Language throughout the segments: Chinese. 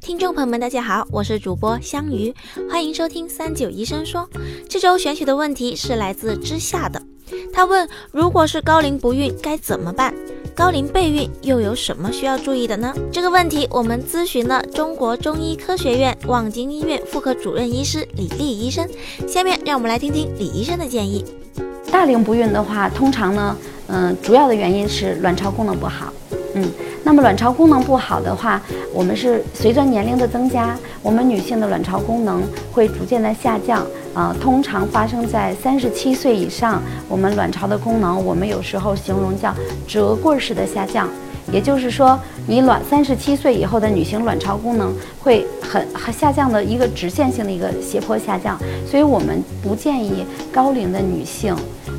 听众朋友们，大家好，我是主播香鱼，欢迎收听三九医生说。这周选取的问题是来自之下的，他问：如果是高龄不孕该怎么办？高龄备孕又有什么需要注意的呢？这个问题我们咨询了中国中医科学院望京医院妇科主任医师李丽医生。下面让我们来听听李医生的建议。大龄不孕的话，通常呢，嗯，主要的原因是卵巢功能不好，嗯。那么卵巢功能不好的话，我们是随着年龄的增加，我们女性的卵巢功能会逐渐的下降啊。通常发生在三十七岁以上，我们卵巢的功能，我们有时候形容叫折棍式的下降。也就是说，你卵三十七岁以后的女性卵巢功能会很很下降的一个直线性的一个斜坡下降，所以我们不建议高龄的女性，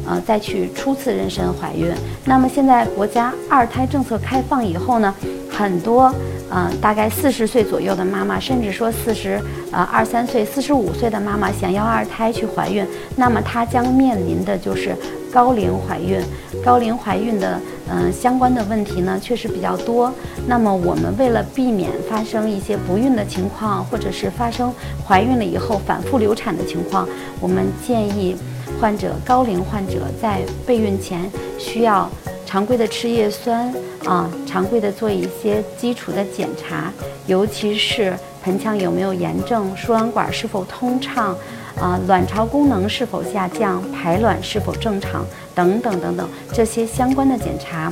呃，再去初次妊娠怀孕。那么现在国家二胎政策开放以后呢，很多。嗯，大概四十岁左右的妈妈，甚至说四十呃二三岁、四十五岁的妈妈想要二胎去怀孕，那么她将面临的就是高龄怀孕。高龄怀孕的嗯相关的问题呢，确实比较多。那么我们为了避免发生一些不孕的情况，或者是发生怀孕了以后反复流产的情况，我们建议患者高龄患者在备孕前需要。常规的吃叶酸啊，常规的做一些基础的检查，尤其是盆腔有没有炎症，输卵管是否通畅，啊，卵巢功能是否下降，排卵是否正常，等等等等这些相关的检查。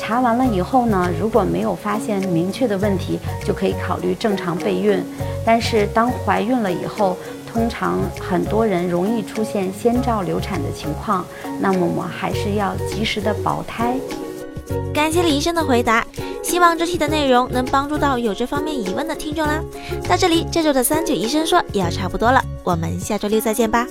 查完了以后呢，如果没有发现明确的问题，就可以考虑正常备孕。但是当怀孕了以后，通常很多人容易出现先兆流产的情况，那么我们还是要及时的保胎。感谢李医生的回答，希望这期的内容能帮助到有这方面疑问的听众啦。到这里，这周的三九医生说也要差不多了，我们下周六再见吧。